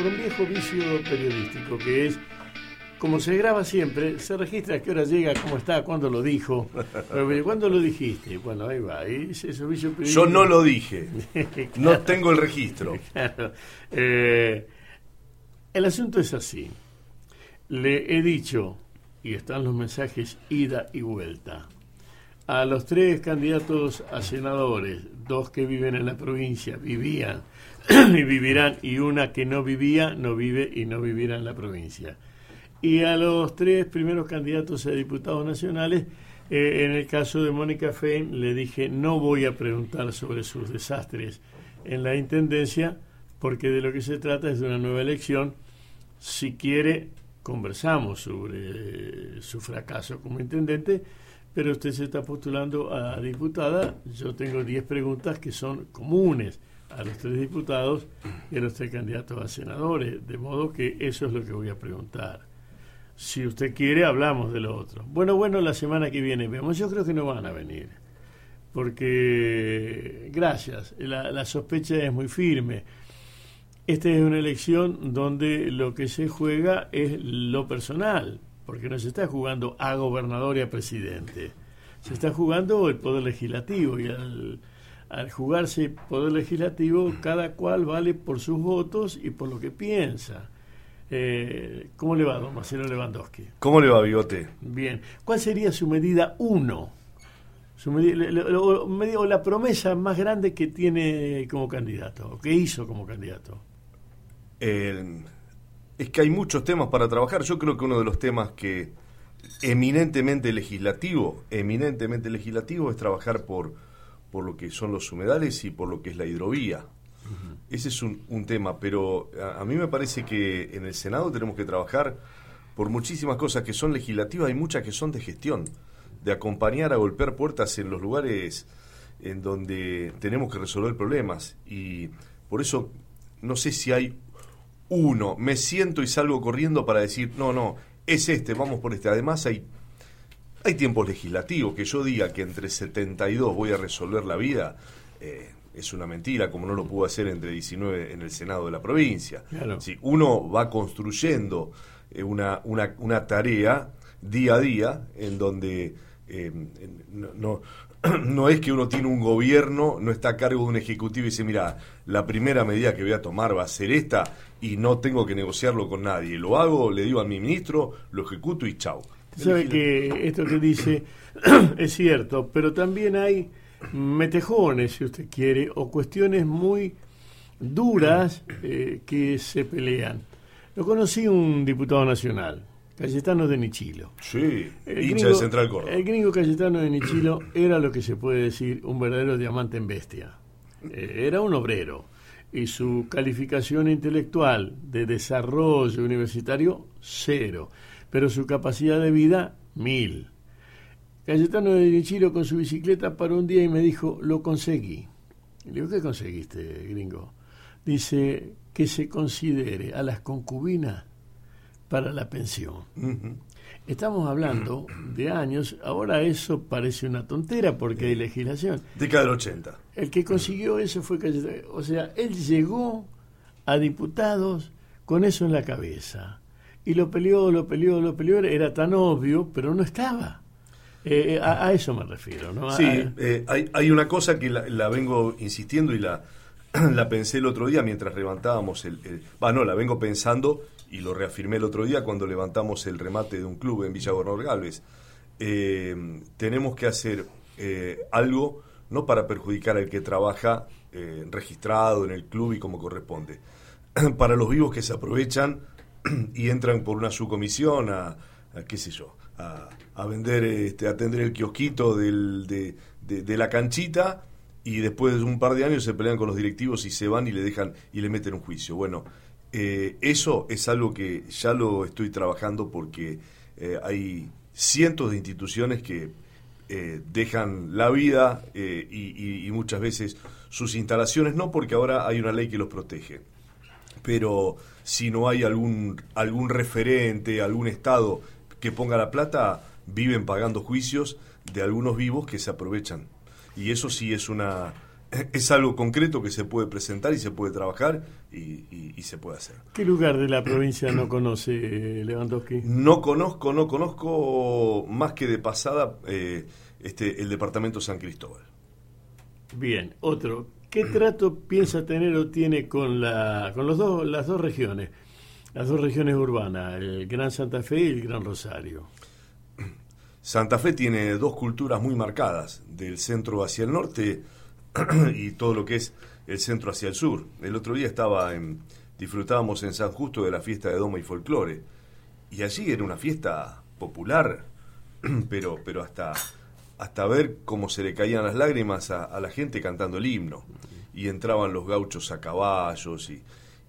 por un viejo vicio periodístico que es como se graba siempre, se registra a qué hora llega, cómo está, cuándo lo dijo. Pero, ¿Cuándo lo dijiste? Bueno, ahí va. Ahí Yo no lo dije. No tengo el registro. Claro. Eh, el asunto es así. Le he dicho, y están los mensajes ida y vuelta, a los tres candidatos a senadores, dos que viven en la provincia, vivían y vivirán, y una que no vivía, no vive y no vivirá en la provincia y a los tres primeros candidatos a diputados nacionales, eh, en el caso de Mónica Fein, le dije, no voy a preguntar sobre sus desastres en la Intendencia, porque de lo que se trata es de una nueva elección. Si quiere, conversamos sobre su fracaso como intendente, pero usted se está postulando a diputada. Yo tengo 10 preguntas que son comunes a los tres diputados y a los tres candidatos a senadores, de modo que eso es lo que voy a preguntar. Si usted quiere, hablamos de lo otro. Bueno, bueno, la semana que viene vemos. Yo creo que no van a venir. Porque, gracias, la, sospecha es muy firme. Esta es una elección donde lo que se juega es lo personal, porque no se está jugando a gobernador y a presidente. Se está jugando el poder legislativo y al, al jugarse poder legislativo, cada cual vale por sus votos y por lo que piensa. Eh, ¿Cómo le va, don Marcelo Lewandowski? ¿Cómo le va, Bigote? Bien. ¿Cuál sería su medida uno? Su medida, o la promesa más grande que tiene como candidato, o que hizo como candidato. es que hay muchos temas para trabajar. Yo creo que uno de los temas que eminentemente legislativo, eminentemente legislativo es trabajar por, por lo que son los humedales y por lo que es la hidrovía. Ese es un, tema, pero a, mí me parece que en el Senado tenemos que trabajar por muchísimas cosas que son legislativas y muchas que son de gestión, de acompañar a golpear puertas en los lugares en donde tenemos que resolver problemas. Y por eso no sé si hay uno, me siento y salgo corriendo para decir, no, no, es este, vamos por este. Además hay, hay tiempos legislativos, que yo diga que entre 72 voy a resolver la vida. Eh, es una mentira, como no lo pudo hacer entre 19 en el Senado de la provincia. Si uno va construyendo eh, una, una, una, tarea día a día en donde eh, no, no, es que uno tiene un gobierno, no está a cargo de un ejecutivo y dice, mira, la primera medida que voy a tomar va a ser esta y no tengo que negociarlo con nadie. Lo hago, le digo a mi ministro, lo ejecuto y chau. Sabe que esto que dice es cierto, pero también hay metejones, si usted quiere, o cuestiones muy duras eh, que se pelean. Lo conocí un diputado nacional, Cayetano de Nichilo. Sí, hincha de Central Córdoba. El gringo Cayetano de Nichilo era lo que se puede decir un verdadero diamante en bestia. Eh, era un obrero y su calificación intelectual de desarrollo universitario, cero, pero su capacidad de vida, mil. Cayetano de Nichiro con su bicicleta para un día y me dijo, lo conseguí. Le digo, ¿qué conseguiste, gringo? Dice, que se considere a las concubinas para la pensión. Estamos hablando de años, ahora eso parece una tontera porque hay legislación. Década del 80. El que consiguió eso fue Cayetano. O sea, él llegó a diputados con eso en la cabeza. Y lo peleó, lo peleó, lo peleó, era tan obvio, pero no estaba. Eh, eh, a, eso me refiero, ¿no? Sí, eh, hay, hay, una cosa que la, vengo insistiendo y la, la pensé el otro día mientras levantábamos el... Va, no, la vengo pensando y lo reafirmé el otro día cuando levantamos el remate de un club en Villa Gobernador Galvez. tenemos que hacer algo no para perjudicar al que trabaja registrado en el club y como corresponde, para los vivos que se aprovechan y entran por una subcomisión a qué sé yo, a, vender, este, a atender el kiosquito del, de, la canchita y después de un par de años se pelean con los directivos y se van y le dejan y le meten un juicio. Bueno, eh, eso es algo que ya lo estoy trabajando porque eh, hay cientos de instituciones que eh, dejan la vida y, y, muchas veces sus instalaciones, no porque ahora hay una ley que los protege, pero si no hay algún, algún referente, algún Estado que ponga la plata viven pagando juicios de algunos vivos que se aprovechan. Y eso sí es una, es algo concreto que se puede presentar y se puede trabajar y, se puede hacer. ¿Qué lugar de la provincia no conoce Lewandowski? No conozco, no conozco más que de pasada eh, este, el departamento San Cristóbal. Bien, otro. ¿Qué trato piensa tener o tiene con, la, con los dos, las dos regiones? Las dos regiones urbanas, el Gran Santa Fe y el Gran Rosario. Santa Fe tiene dos culturas muy marcadas, del centro hacia el norte y todo lo que es el centro hacia el sur. El otro día estaba en, disfrutábamos en San Justo de la fiesta de Doma y Folclore, y allí era una fiesta popular, pero, pero hasta, hasta ver cómo se le caían las lágrimas a, la gente cantando el himno, y entraban los gauchos a caballos, y,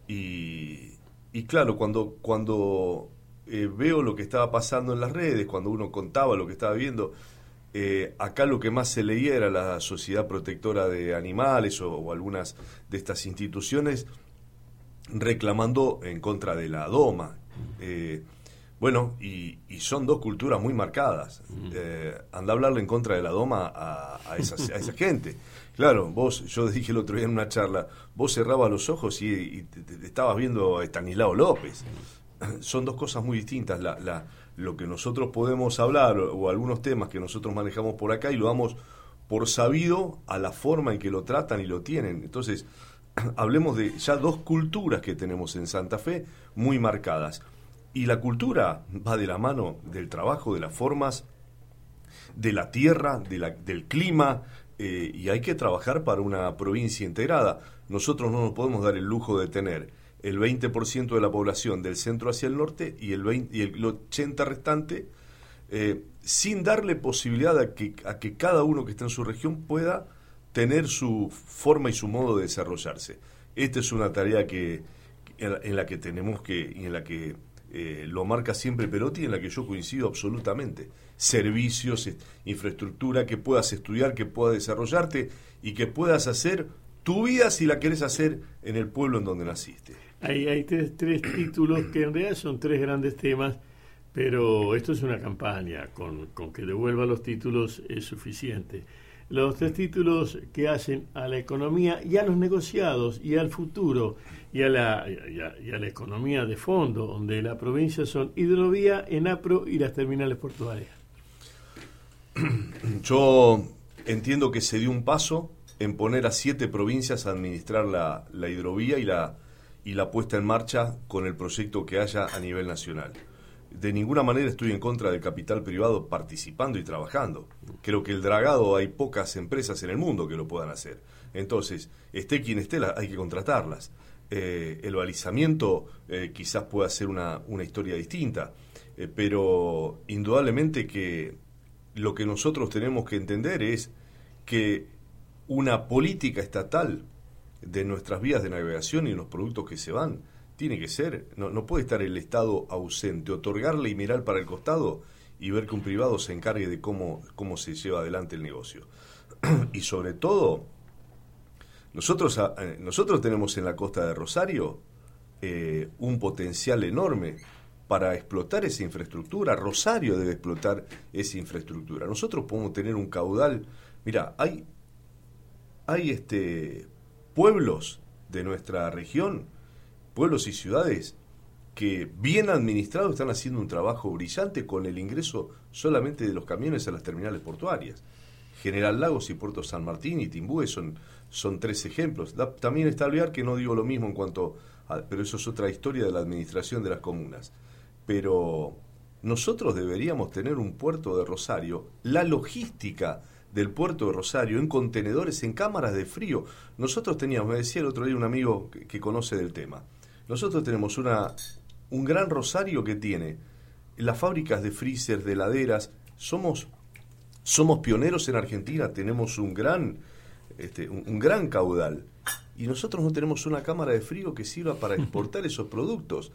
y, claro, cuando, cuando eh, veo lo que estaba pasando en las redes, cuando uno contaba lo que estaba viendo, eh, acá lo que más se leía era la Sociedad Protectora de Animales o, algunas de estas instituciones reclamando en contra de la DOMA. Eh, bueno, y, son dos culturas muy marcadas. Eh, anda a hablarle en contra de la DOMA a, a, esa, gente. Claro, vos, yo dije el otro día en una charla, vos cerrabas los ojos y, te, estabas viendo a Estanislao López. Son dos cosas muy distintas. la, lo que nosotros podemos hablar o, algunos temas que nosotros manejamos por acá y lo damos por sabido a la forma en que lo tratan y lo tienen. Entonces, hablemos de ya dos culturas que tenemos en Santa Fe muy marcadas. Y la cultura va de la mano del trabajo, de las formas, de la tierra, de la, del clima, eh, y hay que trabajar para una provincia integrada. Nosotros no nos podemos dar el lujo de tener el 20% de la población del centro hacia el norte y el, 20, y el 80% restante, eh, sin darle posibilidad a que, a que cada uno que esté en su región pueda tener su forma y su modo de desarrollarse. Esta es una tarea que, en, la, que tenemos que, en la que eh, lo marca siempre Perotti, en la que yo coincido absolutamente. Servicios, infraestructura, que puedas estudiar, que puedas desarrollarte y que puedas hacer tu vida si la querés hacer en el pueblo en donde naciste. Hay, hay tres, títulos que en realidad son tres grandes temas, pero esto es una campaña, con, que devuelva los títulos es suficiente. Los tres títulos que hacen a la economía y a los negociados y al futuro y a la, a, la economía de fondo, donde la provincia son hidrovía, ENAPRO y las terminales portuarias. Yo entiendo que se dio un paso en poner a siete provincias a administrar la, la hidrovía y la, y la puesta en marcha con el proyecto que haya a nivel nacional. De ninguna manera estoy en contra del capital privado participando y trabajando. Creo que el dragado hay pocas empresas en el mundo que lo puedan hacer. Entonces, esté quien esté, hay que contratarlas. Eh, el balizamiento eh, quizás pueda ser una, una historia distinta, eh, pero indudablemente que lo que nosotros tenemos que entender es que una política estatal de nuestras vías de navegación y los productos que se van. Tiene que ser, no, puede estar el Estado ausente, otorgarle y mirar para el costado y ver que un privado se encargue de cómo, cómo se lleva adelante el negocio. y sobre todo, nosotros, ah, eh, nosotros tenemos en la costa de Rosario eh, un potencial enorme para explotar esa infraestructura. Rosario debe explotar esa infraestructura. Nosotros podemos tener un caudal. Mira, hay, hay este, pueblos de nuestra región, pueblos y ciudades que bien administrados están haciendo un trabajo brillante con el ingreso solamente de los camiones a las terminales portuarias. General Lagos y Puerto San Martín y Timbúe son, son tres ejemplos. también está olvidar que no digo lo mismo en cuanto a, pero eso es otra historia de la administración de las comunas. Pero nosotros deberíamos tener un puerto de Rosario, la logística del puerto de Rosario en contenedores, en cámaras de frío. Nosotros teníamos, me decía el otro día un amigo que, conoce del tema, nosotros tenemos una, un gran Rosario que tiene las fábricas de freezer, de heladeras, somos, somos pioneros en Argentina, tenemos un gran, este, un gran caudal. Y nosotros no tenemos una cámara de frío que sirva para exportar esos productos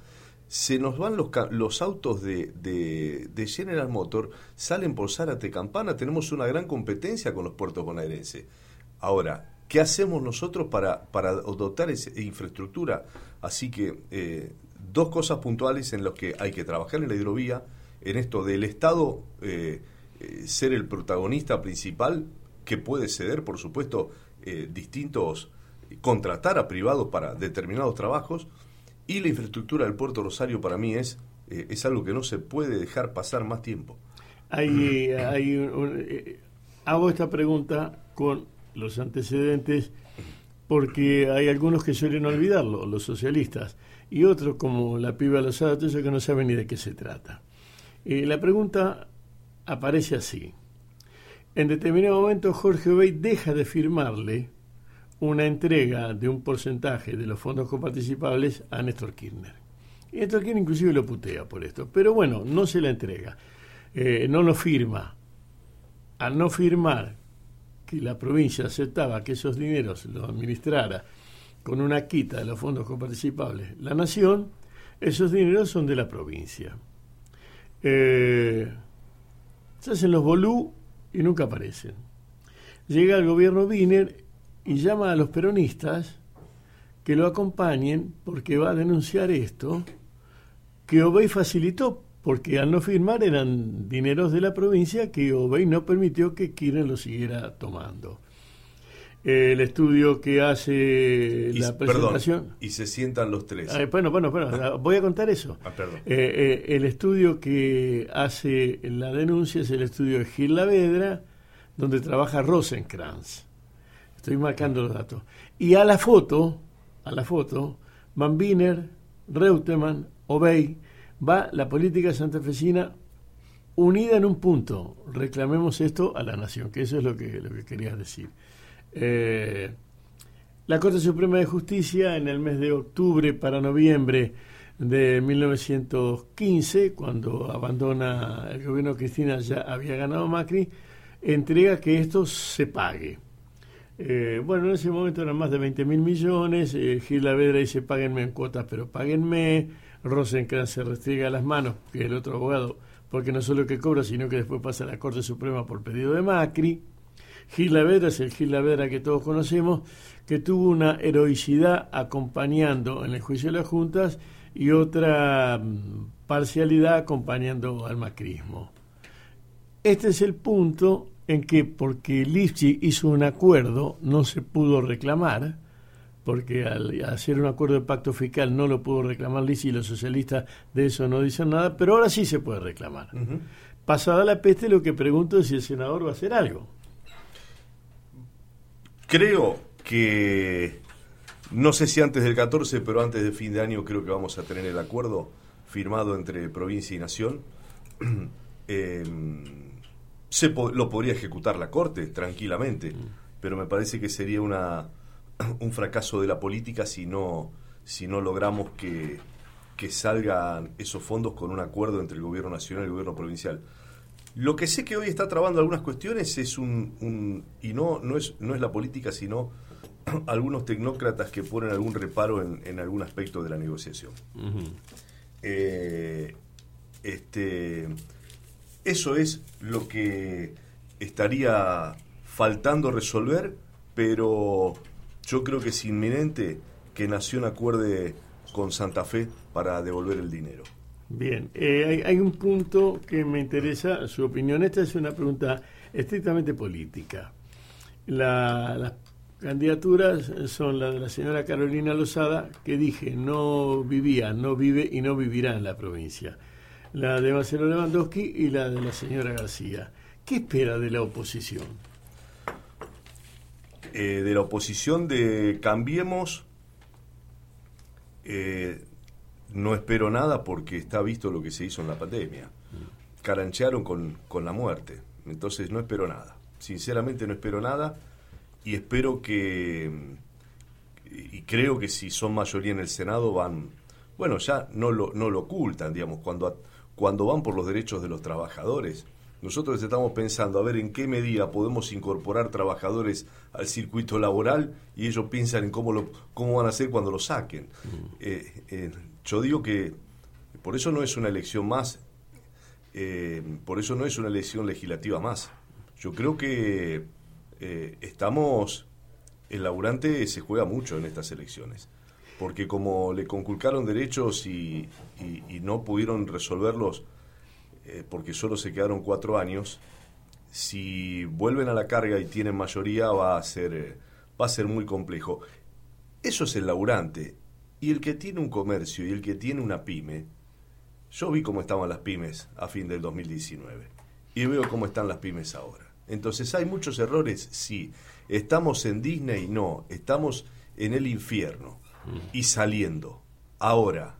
se nos van los, los autos de, de, General Motor, salen por Zárate Campana, tenemos una gran competencia con los puertos bonaerenses. Ahora, ¿qué hacemos nosotros para, para dotar esa infraestructura? Así que eh, dos cosas puntuales en las que hay que trabajar en la hidrovía, en esto del Estado eh, eh, ser el protagonista principal, que puede ceder, por supuesto, distintos, contratar a privados para determinados trabajos y la infraestructura del puerto Rosario para mí es, es algo que no se puede dejar pasar más tiempo. Hay hago esta pregunta con los antecedentes porque hay algunos que suelen olvidarlo, los socialistas, y otros como la piba Lozada, que no saben ni de qué se trata. la pregunta aparece así. En determinado momento Jorge Obey deja de firmarle una entrega de un porcentaje de los fondos coparticipables a Néstor Kirchner. Y Néstor Kirchner inclusive lo putea por esto, pero bueno, no se la entrega, eh, no lo firma. Al no firmar que la provincia aceptaba que esos dineros los administrara con una quita de los fondos coparticipables la nación, esos dineros son de la provincia. Eh, se hacen los bolú y nunca aparecen. Llega el gobierno Wiener y llama a los peronistas que lo acompañen porque va a denunciar esto que Obey facilitó porque al no firmar eran dineros de la provincia que Obey no permitió que Kirchner lo siguiera tomando. El estudio que hace la presentación. y se sientan los tres. bueno, bueno, bueno, voy a contar eso. Ah, perdón. Eh, eh, el estudio que hace la denuncia es el estudio de Gil Lavedra, donde trabaja Rosenkrantz. Estoy marcando los datos. Y a la foto, a la foto, Van Biner, Reutemann, Obey, va la política santafesina unida en un punto. Reclamemos esto a la nación, que eso es lo que, lo que quería decir. Eh, la Corte Suprema de Justicia en el mes de octubre para noviembre de 1915, cuando abandona el gobierno Cristina, ya había ganado Macri, entrega que esto se pague. Eh, bueno, en ese momento eran más de 20 mil millones, eh, Gil Lavedra dice páguenme en cuotas, pero páguenme, Rosenkrantz se restriega las manos, que el otro abogado, porque no solo que cobra, sino que después pasa a la Corte Suprema por pedido de Macri. Gil Lavera es el Gil Lavera que todos conocemos, que tuvo una heroicidad acompañando en el juicio de las juntas y otra mm, parcialidad acompañando al macrismo. Este es el punto en que, porque Lipschitz hizo un acuerdo, no se pudo reclamar, porque al hacer un acuerdo de pacto fiscal no lo pudo reclamar Liz y los socialistas de eso no dicen nada, pero ahora sí se puede reclamar. Pasada la peste, lo que pregunto es si el senador va a hacer algo. Creo que, no sé si antes del 14, pero antes del fin de año creo que vamos a tener el acuerdo firmado entre provincia y nación. Em, se lo podría ejecutar la Corte tranquilamente, mm. pero me parece que sería una un fracaso de la política si no, si no logramos que, que salgan esos fondos con un acuerdo entre el gobierno nacional y el gobierno provincial. Lo que sé que hoy está trabando algunas cuestiones es un, y no, no es, no es la política, sino algunos tecnócratas que ponen algún reparo en, algún aspecto de la negociación. Eh, este, eso es lo que estaría faltando resolver, pero yo creo que es inminente que Nación acuerde con Santa Fe para devolver el dinero. Bien, eh, hay, un punto que me interesa su opinión. Esta es una pregunta estrictamente política. las candidaturas son la de la señora Carolina Lozada, que dije no vivía, no vive y no vivirá en la provincia. La de Marcelo Lewandowski y la de la señora García. ¿Qué espera de la oposición? Eh, de la oposición de Cambiemos, eh, no espero nada porque está visto lo que se hizo en la pandemia. Caranchearon con, con la muerte. Entonces no espero nada. Sinceramente no espero nada y espero que, y creo que si son mayoría en el Senado van, bueno, ya no lo, no lo ocultan, digamos, cuando, cuando van por los derechos de los trabajadores nosotros estamos pensando a ver en qué medida podemos incorporar trabajadores al circuito laboral y ellos piensan en cómo, lo, cómo van a hacer cuando lo saquen. Mm. Eh, eh, yo digo que por eso no es una elección más, eh, por eso no es una elección legislativa más. Yo creo que estamos, el laburante se juega mucho en estas elecciones, porque como le conculcaron derechos y no pudieron resolverlos, eh, porque solo se quedaron cuatro años, si vuelven a la carga y tienen mayoría va a ser, eh, va a ser muy complejo. Eso es el laburante. Y el que tiene un comercio y el que tiene una pyme, yo vi cómo estaban las pymes a fin del 2019 y veo cómo están las pymes ahora. Entonces, ¿hay muchos errores? Sí. ¿Estamos en Disney? No. Estamos en el infierno y saliendo. Ahora,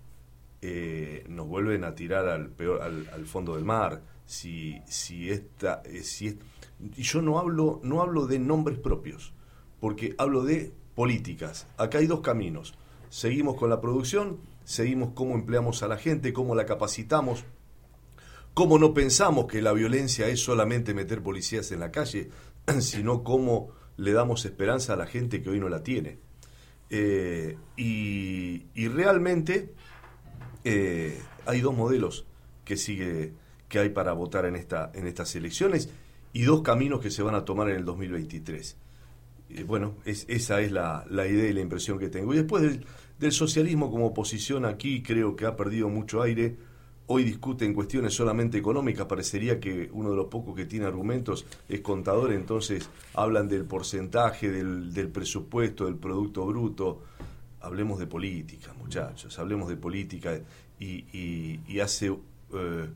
eh, nos vuelven a tirar al, peor, al, fondo del mar. Si, si esta, eh, si y yo no hablo, no hablo de nombres propios, porque hablo de políticas. Acá hay dos caminos. Seguimos con la producción, seguimos cómo empleamos a la gente, cómo la capacitamos, cómo no pensamos que la violencia es solamente meter policías en la calle, sino cómo le damos esperanza a la gente que hoy no la tiene. Eh, y, realmente eh, hay dos modelos que sigue que hay para votar en esta en estas elecciones y dos caminos que se van a tomar en el 2023. Eh, bueno, esa es la, idea y la impresión que tengo. Y después del, del socialismo como oposición aquí creo que ha perdido mucho aire hoy discuten cuestiones solamente económicas, parecería que uno de los pocos que tiene argumentos es contador, entonces hablan del porcentaje, del, presupuesto, del Producto Bruto. Hablemos de política, muchachos, hablemos de política. Y, hace eh,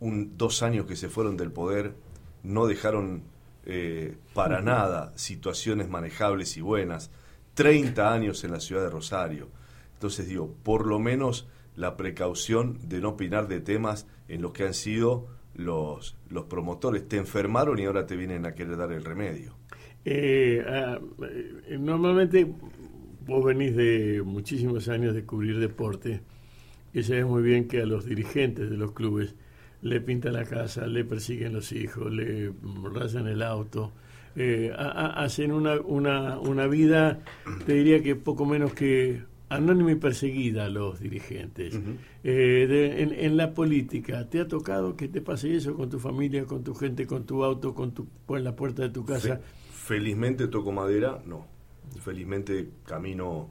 un, dos años que se fueron del poder, no dejaron eh, para nada situaciones manejables y buenas. 30 años en la ciudad de Rosario. Entonces digo, por lo menos la precaución de no opinar de temas en los que han sido los, los promotores. Te enfermaron y ahora te vienen a querer dar el remedio. Eh, ah, normalmente vos venís de muchísimos años de cubrir deporte y sabes muy bien que a los dirigentes de los clubes le pintan la casa, le persiguen los hijos, le rasan el auto, eh, hacen una, una, una vida, te diría que poco menos que anónima y perseguida a los dirigentes. Eh, en, la política, ¿te ha tocado que te pase eso con tu familia, con tu gente, con tu auto, con tu en la puerta de tu casa? felizmente toco madera, no. Felizmente camino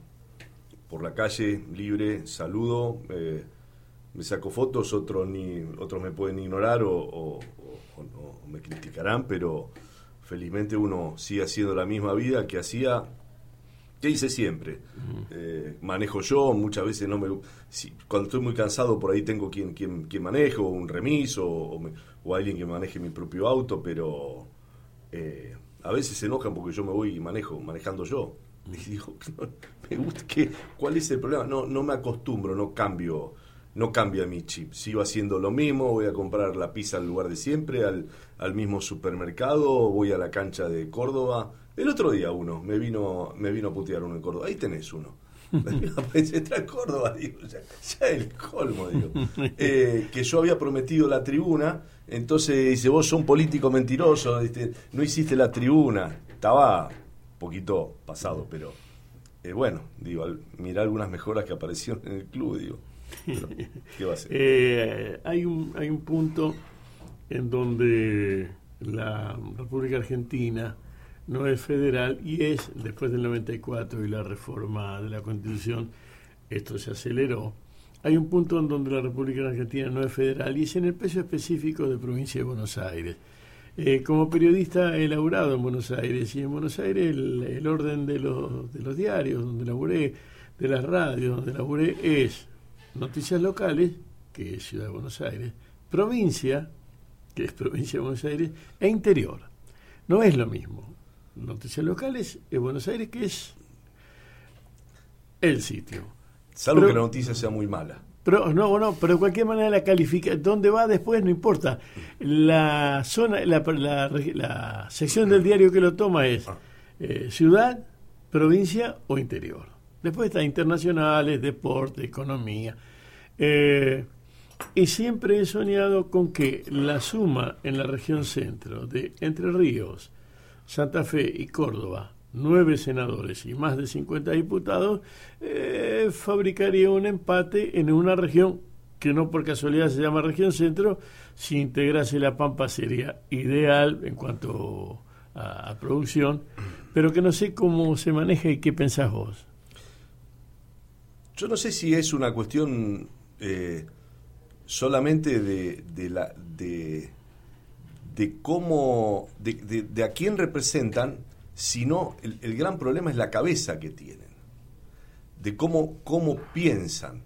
por la calle libre, saludo, eh, me saco fotos, otros ni otros me pueden ignorar o me criticarán, pero felizmente uno sigue haciendo la misma vida que hacía ¿Qué hice siempre? Eh, manejo yo, muchas veces no me... cuando estoy muy cansado por ahí tengo quien, quien, quien manejo, un remiso o, alguien que maneje mi propio auto, pero eh, a veces se enojan porque yo me voy y manejo, manejando yo. Y digo, me gusta que, ¿cuál es el problema? No, no me acostumbro, no cambio, no cambia mi chip. Sigo haciendo lo mismo, voy a comprar la pizza al lugar de siempre, al, al mismo supermercado, voy a la cancha de Córdoba el otro día uno me vino, me vino a putear uno en Córdoba. Ahí tenés uno. está en Córdoba, digo, ya, el colmo, digo. Eh, que yo había prometido la tribuna, entonces dice, vos sos un político mentiroso, no hiciste la tribuna. Estaba un poquito pasado, pero eh, bueno, digo, mirá algunas mejoras que aparecieron en el club, digo. ¿Qué va a ser? Eh, hay, un, hay un punto en donde la República Argentina no es federal y es, después del 94 y la reforma de la Constitución, esto se aceleró. Hay un punto en donde la República Argentina no es federal y es en el peso específico de provincia de Buenos Aires. Eh, como periodista he laburado en Buenos Aires y en Buenos Aires el, orden de los, de los diarios donde laburé, de las radios donde laburé es noticias locales, que es Ciudad de Buenos Aires, provincia, que es provincia de Buenos Aires, e interior. No es lo mismo noticias locales en Buenos Aires, que es el sitio. Salvo que la noticia sea muy mala. Pero no, no, pero de cualquier manera la califica, dónde va después no importa. La zona, la, la, sección del diario que lo toma es ah. eh, ciudad, provincia o interior. Después está internacionales, deporte, economía. Eh, y siempre he soñado con que la suma en la región centro de Entre Ríos, Santa Fe y Córdoba, nueve senadores y más de 50 diputados, eh, fabricaría un empate en una región que no por casualidad se llama región centro, si integrase la Pampa sería ideal en cuanto a, producción, pero que no sé cómo se maneja y qué pensás vos. Yo no sé si es una cuestión eh, solamente de, de, la, de, de cómo, de, a quién representan sino el, el gran problema es la cabeza que tienen, de cómo, cómo piensan.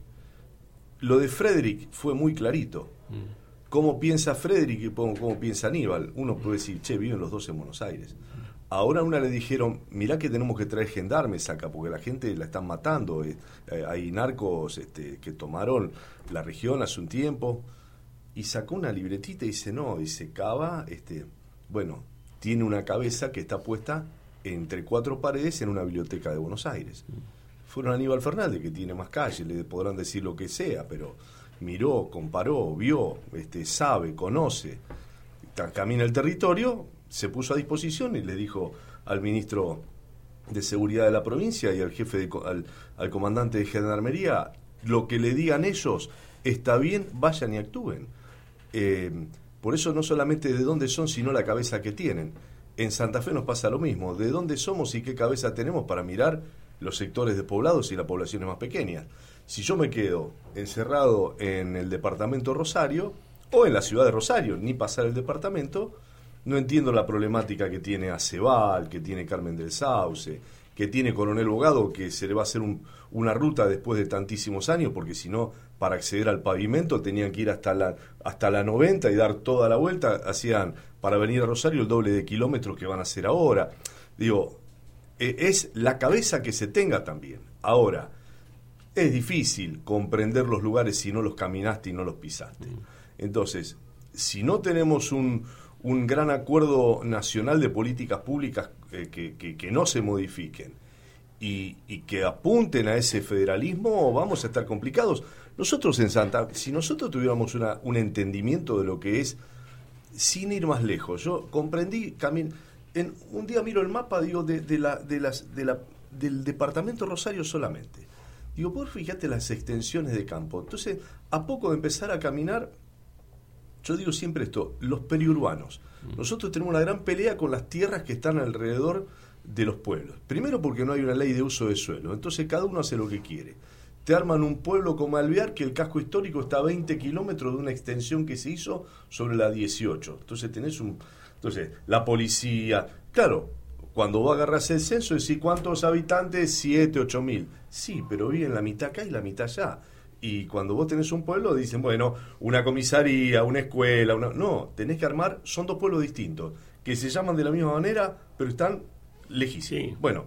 Lo de Frederick fue muy clarito. ¿Cómo piensa Frederick y cómo, cómo piensa Aníbal? Uno puede decir, che, viven los dos en Buenos Aires. Ahora una le dijeron, mirá que tenemos que traer gendarmes acá, porque la gente la están matando. eh, eh, hay narcos este, que tomaron la región hace un tiempo. Y sacó una libretita y dice, no, dice, Cava, este, bueno, tiene una cabeza que está puesta entre cuatro paredes en una biblioteca de Buenos Aires. Fueron Aníbal Fernández, que tiene más calles, le podrán decir lo que sea, pero miró, comparó, vio, este, sabe, conoce, camina el territorio, se puso a disposición y le dijo al ministro de Seguridad de la provincia y al jefe, de al, al comandante de Gendarmería, lo que le digan ellos está bien, vayan y actúen. Eh, por eso no solamente de dónde son, sino la cabeza que tienen. En Santa Fe nos pasa lo mismo, de dónde somos y qué cabeza tenemos para mirar los sectores despoblados y las poblaciones más pequeñas. Si yo me quedo encerrado en el departamento Rosario o en la ciudad de Rosario, ni pasar el departamento, no entiendo la problemática que tiene Acebal, que tiene Carmen del Sauce, que tiene Coronel Bogado, que se le va a hacer un- una ruta después de tantísimos años, porque si no, para acceder al pavimento tenían que ir hasta la, hasta la 90 y dar toda la vuelta, hacían para venir a Rosario el doble de kilómetros que van a hacer ahora. Digo, eh, es la cabeza que se tenga también. Ahora, es difícil comprender los lugares si no los caminaste y no los pisaste. Entonces, si no tenemos un, un gran acuerdo nacional de políticas públicas eh, que, que- que no se modifiquen y, y que apunten a ese federalismo, vamos a estar complicados. Nosotros en Santa, si nosotros tuviéramos una- un entendimiento de lo que es, sin ir más lejos, yo comprendí, camin, en, un día miro el mapa, digo, de, de la, de las, de la, del departamento Rosario solamente. Digo, por fíjate las extensiones de campo. Entonces, a poco de empezar a caminar, yo digo siempre esto, los periurbanos. Nosotros tenemos una gran pelea con las tierras que están alrededor de los pueblos. Primero porque no hay una ley de uso de suelo, entonces cada uno hace lo que quiere. Te arman un pueblo como Alvear, que el casco histórico está a 20 kilómetros de una extensión que se hizo sobre la 18. Entonces tenés un... Entonces, la policía... Claro, cuando vos agarras el censo, decís cuántos habitantes, 7, 8 mil. Sí, pero viven la mitad acá y la mitad allá. Y cuando vos tenés un pueblo, dicen, bueno, una comisaría, una escuela, una... No, tenés que armar, son dos pueblos distintos, que se llaman de la misma manera, pero están lejísimos. Sí. Bueno,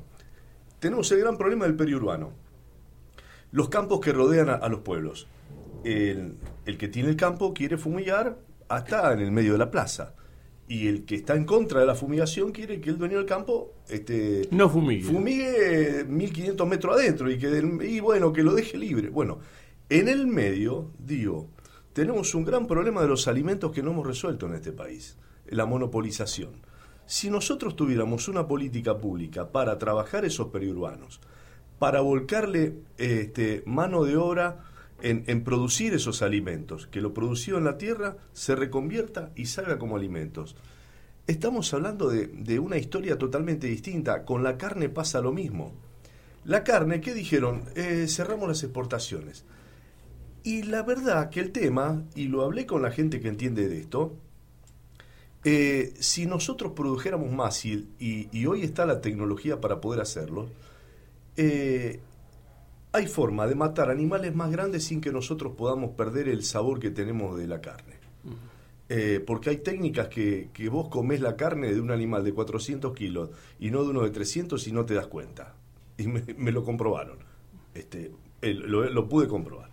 tenemos el gran problema del periurbano. Los campos que rodean a, a los pueblos. El, el que tiene el campo quiere fumigar hasta en el medio de la plaza. Y el que está en contra de la fumigación quiere que el dueño del campo este, No fumigue. fumigue 1500 metros adentro y que del- y bueno, que lo deje libre. Bueno, en el medio, digo, tenemos un gran problema de los alimentos que no hemos resuelto en este país, la monopolización. Si nosotros tuviéramos una política pública para trabajar esos periurbanos, para volcarle este, mano de obra en, producir esos alimentos, que lo producido en la tierra se reconvierta y salga como alimentos. Estamos hablando de, una historia totalmente distinta. Con la carne pasa lo mismo. La carne, ¿qué dijeron? Eh, cerramos las exportaciones. Y la verdad que el tema, y lo hablé con la gente que entiende de esto, eh, si nosotros produjéramos más y hoy está la tecnología para poder hacerlo, eh, hay forma de matar animales más grandes sin que nosotros podamos perder el sabor que tenemos de la carne. Eh, porque hay técnicas que, que vos comés la carne de un animal de 400 kilos y no de uno de 300 y no te das cuenta. Y me, me lo comprobaron. Este, lo, lo pude comprobar.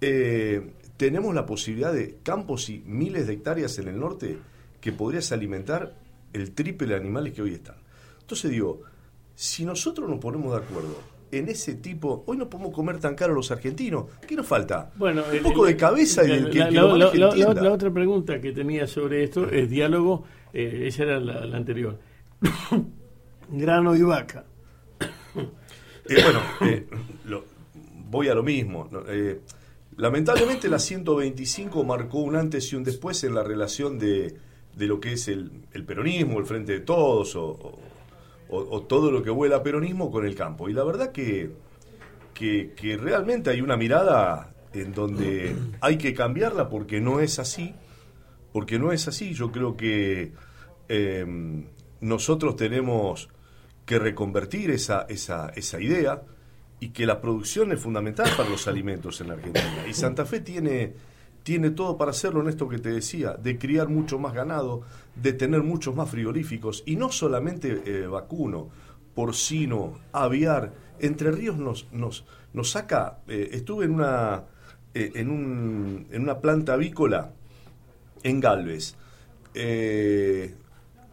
Eh, tenemos la posibilidad de campos y miles de hectáreas en el norte que podrías alimentar el triple de animales que hoy están. Entonces digo, si nosotros nos ponemos de acuerdo en ese tipo, hoy no podemos comer tan caro los argentinos. ¿Qué nos falta? Bueno, un el- poco el- de cabeza y la, el que, la- que la- lo la- maneje la- la- entienda. la otra pregunta que tenía sobre esto es diálogo, eh, esa era la, anterior. Grano y vaca. Eh, bueno, eh, lo- voy a lo mismo. lamentablemente la 125 marcó un antes y un después en la relación de, de lo que es el, el peronismo, el frente de todos, o, o- o- o todo lo que vuela a peronismo con el campo. Y la verdad que, que, que realmente hay una mirada en donde hay que cambiarla porque no es así. Porque no es así. Yo creo que eh, nosotros tenemos que reconvertir esa, esa, esa idea y que la producción es fundamental para los alimentos en Argentina. Y Santa Fe tiene, tiene todo para hacerlo en esto que te decía, de criar mucho más ganado, de tener muchos más frigoríficos, y no solamente eh, vacuno, porcino, aviar. Entre Ríos nos, nos, nos saca, eh, estuve en una, eh, en, un, en una planta avícola en Galvez.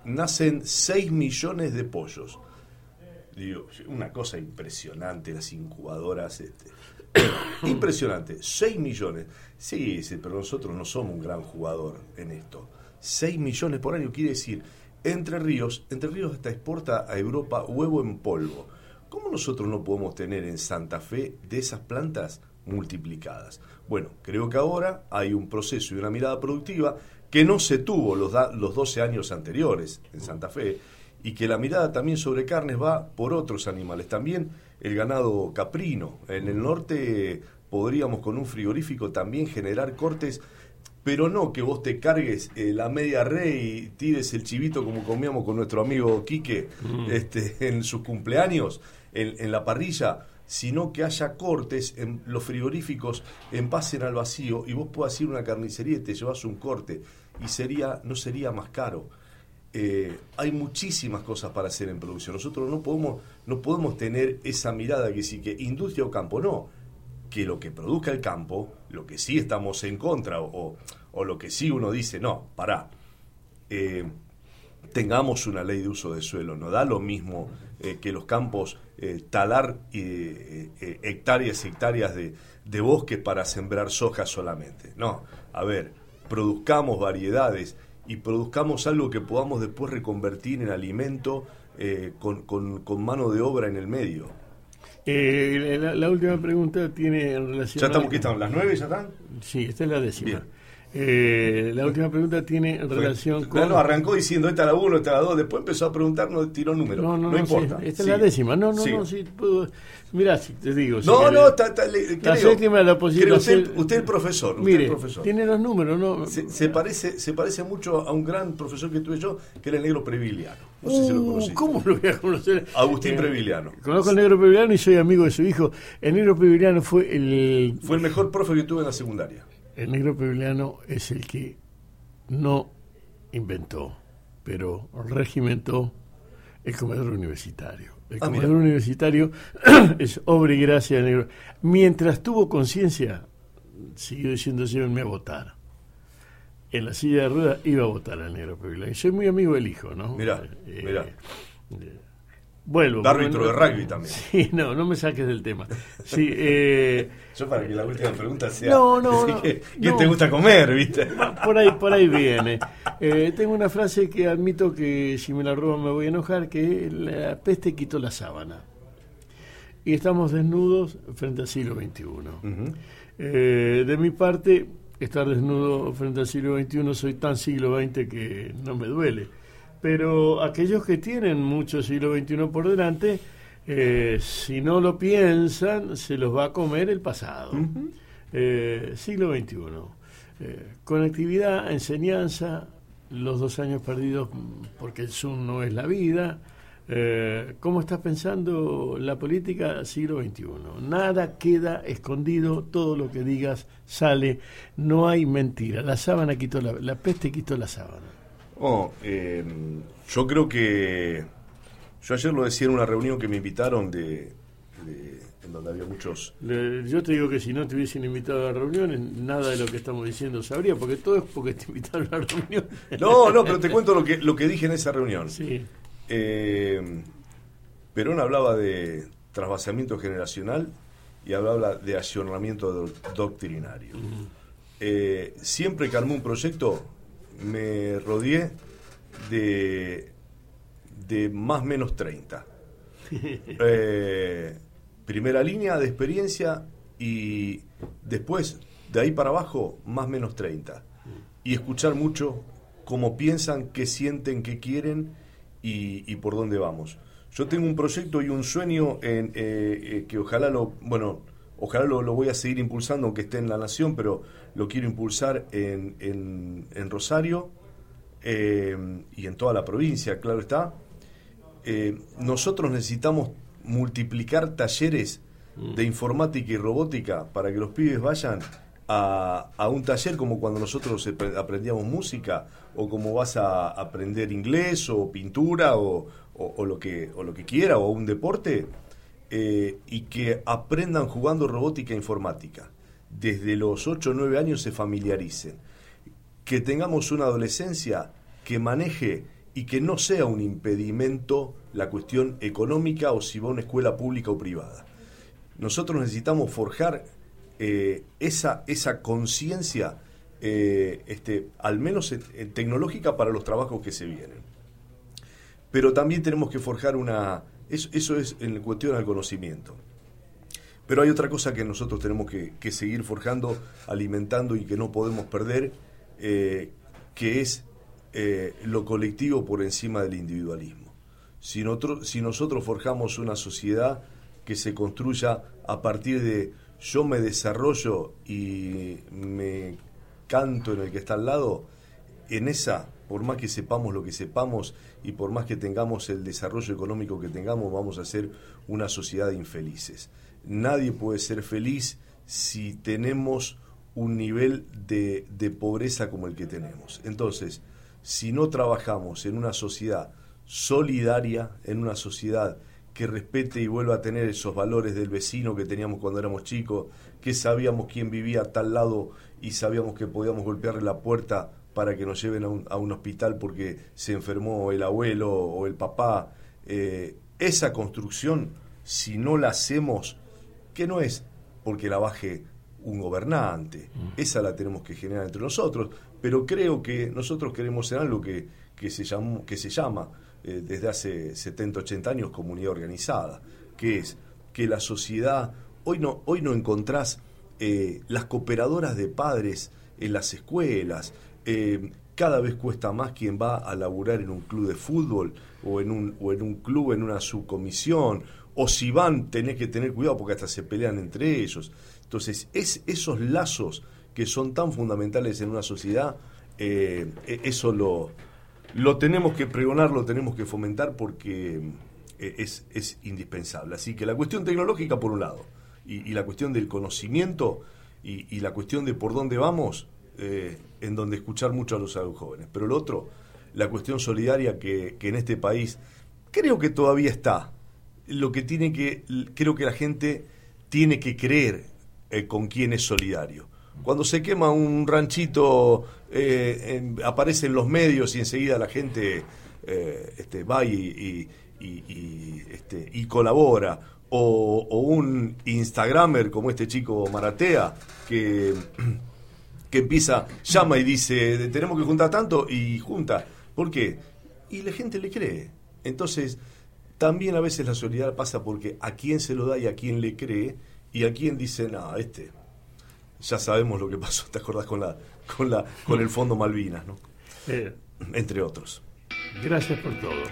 nacen 6 millones de pollos una cosa impresionante, las incubadoras. Este. impresionante, 6 millones. Sí, sí, pero nosotros no somos un gran jugador en esto. 6 millones por año quiere decir, Entre Ríos, Entre Ríos hasta exporta a Europa huevo en polvo. ¿Cómo nosotros no podemos tener en Santa Fe de esas plantas multiplicadas? Bueno, creo que ahora hay un proceso y una mirada productiva que no se tuvo los, los 12 años anteriores en Santa Fe y que la mirada también sobre carnes va por otros animales. También el ganado caprino. En el norte podríamos con un frigorífico también generar cortes, pero no que vos te cargues eh, la media rey y tires el chivito como comíamos con nuestro amigo Quique mm. este, en sus cumpleaños en, la parrilla sino que haya cortes en los frigoríficos en pasen al vacío y vos puedas ir a una carnicería y te llevas un corte y sería no sería más caro eh, hay muchísimas cosas para hacer en producción. Nosotros no podemos, no podemos tener esa mirada que sí que industria o campo, no. Que lo que produzca el campo, lo que sí estamos en contra o, lo que sí uno dice, no, pará. Eh, tengamos una ley de uso de suelo, no da lo mismo eh, que los campos talar hectáreas y hectáreas de, de bosque para sembrar soja solamente. No, a ver, produzcamos variedades y produzcamos algo que podamos después reconvertir en alimento eh, con, con, mano de obra en el medio. Eh, la, última pregunta tiene en relación... ¿Ya estamos, ¿qué estamos? ¿Las nueve ya están? Sí, esta es la décima. Eh, la última pregunta tiene relación con. No, arrancó diciendo esta la 1, esta la 2, después empezó a preguntarnos, tiró números. No, no, no, importa. esta es la décima. No, no, no, sí, puedo. Mirá, si te digo. No, no, está, está, la séptima la posibilidad. Usted, usted es el profesor. Usted mire, el profesor. tiene los números, ¿no? Se, parece, se parece mucho a un gran profesor que tuve yo, que era el negro Previliano. No sé si lo uh, conocí. ¿Cómo lo voy a conocer? Agustín eh, Previliano. Conozco al negro Previliano y soy amigo de su hijo. El negro Previliano fue el. Fue el mejor profe que tuve en la secundaria el negro peruviano es el que no inventó, pero regimentó el comedor universitario. El ah, comedor universitario es obra y gracia del negro. Mientras tuvo conciencia, siguió diciendo, llévenme a votar. En la silla de ruedas iba a votar al negro peruviano. Soy muy amigo del hijo, ¿no? Mira, eh, mira. Eh, Vuelvo. De árbitro de rugby también. Sí, no, no me saques del tema. Sí, eh, Yo para que la última pregunta sea. No, no, no ¿Quién te gusta comer, viste? Por ahí, por ahí viene. Eh, tengo una frase que admito que si me la roban me voy a enojar, que la peste quitó la sábana. Y estamos desnudos frente al siglo XXI. eh, de mi parte, estar desnudo frente al siglo XXI, soy tan siglo XX que no me duele pero aquellos que tienen mucho siglo XXI por delante, eh, si no lo piensan, se los va a comer el pasado. Eh, siglo XXI. Eh, conectividad, enseñanza, los dos años perdidos porque el Zoom no es la vida. ¿Cómo estás pensando la política siglo XXI? Nada queda escondido, todo lo que digas sale, no hay mentira. La sábana quitó la, la peste quitó la sábana. Oh, eh, yo creo que. Yo ayer lo decía en una reunión que me invitaron de, en donde había muchos. yo te digo que si no te hubiesen invitado a la reunión, nada de lo que estamos diciendo sabría, porque todo es porque te invitaron a la reunión. No, no, pero te cuento lo que, lo que dije en esa reunión. Sí. Eh, Perón hablaba de trasvasamiento generacional y hablaba de accionamiento doctrinario. Eh, siempre que armó un proyecto, me rodeé de, de más menos 30. Eh, primera línea de experiencia y después, de ahí para abajo, más menos 30. Y escuchar mucho cómo piensan, qué sienten, qué quieren y, por dónde vamos. Yo tengo un proyecto y un sueño en, eh, eh, que ojalá lo, bueno, ojalá lo, voy a seguir impulsando aunque esté en la nación, pero lo quiero impulsar en, en, Rosario eh, y en toda la provincia, claro está. eh, nosotros necesitamos multiplicar talleres Mm. de informática y robótica para que los pibes vayan a, a un taller como cuando nosotros ap- aprendíamos música o como vas a aprender inglés o pintura o, o- o lo, que, o lo que quiera o un deporte eh, y que aprendan jugando robótica e informática. Desde los 8 o 9 años se familiaricen. Que tengamos una adolescencia que maneje y que no sea un impedimento la cuestión económica o si va a una escuela pública o privada. Nosotros necesitamos forjar eh, esa, esa conciencia, eh, este, al menos tecnológica para los trabajos que se vienen. Pero también tenemos que forjar una... Eso, es en cuestión al conocimiento. Pero hay otra cosa que nosotros tenemos que, seguir forjando, alimentando y que no podemos perder, eh, que es eh, lo colectivo por encima del individualismo. Si, si nosotros forjamos una sociedad que se construya a partir de yo me desarrollo y me canto en el que está al lado, en esa, por más que sepamos lo que sepamos y por más que tengamos el desarrollo económico que tengamos, vamos a ser una sociedad de infelices. Nadie puede ser feliz si tenemos un nivel de, de pobreza como el que tenemos. Entonces, si no trabajamos en una sociedad solidaria, en una sociedad que respete y vuelva a tener esos valores del vecino que teníamos cuando éramos chicos, que sabíamos quién vivía a tal lado y sabíamos que podíamos golpearle la puerta para que nos lleven a un, a un hospital porque se enfermó el abuelo o el papá. Eh, esa construcción, si no la hacemos, que no es porque la baje un gobernante, esa la tenemos que generar entre nosotros, pero creo que nosotros queremos ser algo que, que, se, llamó, que se llama eh, desde hace 70, 80 años comunidad organizada, que es que la sociedad, hoy no, hoy no encontrás eh, las cooperadoras de padres en las escuelas, eh, cada vez cuesta más quien va a laburar en un club de fútbol o en un, o en un club, en una subcomisión, o si van tenés que tener cuidado porque hasta se pelean entre ellos. Entonces, es esos lazos que son tan fundamentales en una sociedad, eh, e- eso lo, lo tenemos que pregonar, lo tenemos que fomentar porque eh, es, es indispensable. Así que la cuestión tecnológica por un lado y, la cuestión del conocimiento y, y la cuestión de por dónde vamos, eh, en donde escuchar mucho a los jóvenes. Pero el otro, la cuestión solidaria que, que en este país creo que todavía está. Lo que tiene que, creo que la gente tiene que creer eh, con quién es solidario. Cuando se quema un ranchito, eh, en- aparece en los medios y enseguida la gente eh, este, va y, y- este, y colabora. O un Instagramer como este chico Maratea, que, que empieza, llama y dice, tenemos que juntar tanto y junta. ¿Por qué? Y la gente le cree. Entonces, también a veces la solidaridad pasa porque a quién se lo da y a quién le cree y a quién dice, no, este, ya sabemos lo que pasó, ¿te acordás con la, con la, con el fondo Malvinas, ¿no? Eh, Entre otros. gracias por todo.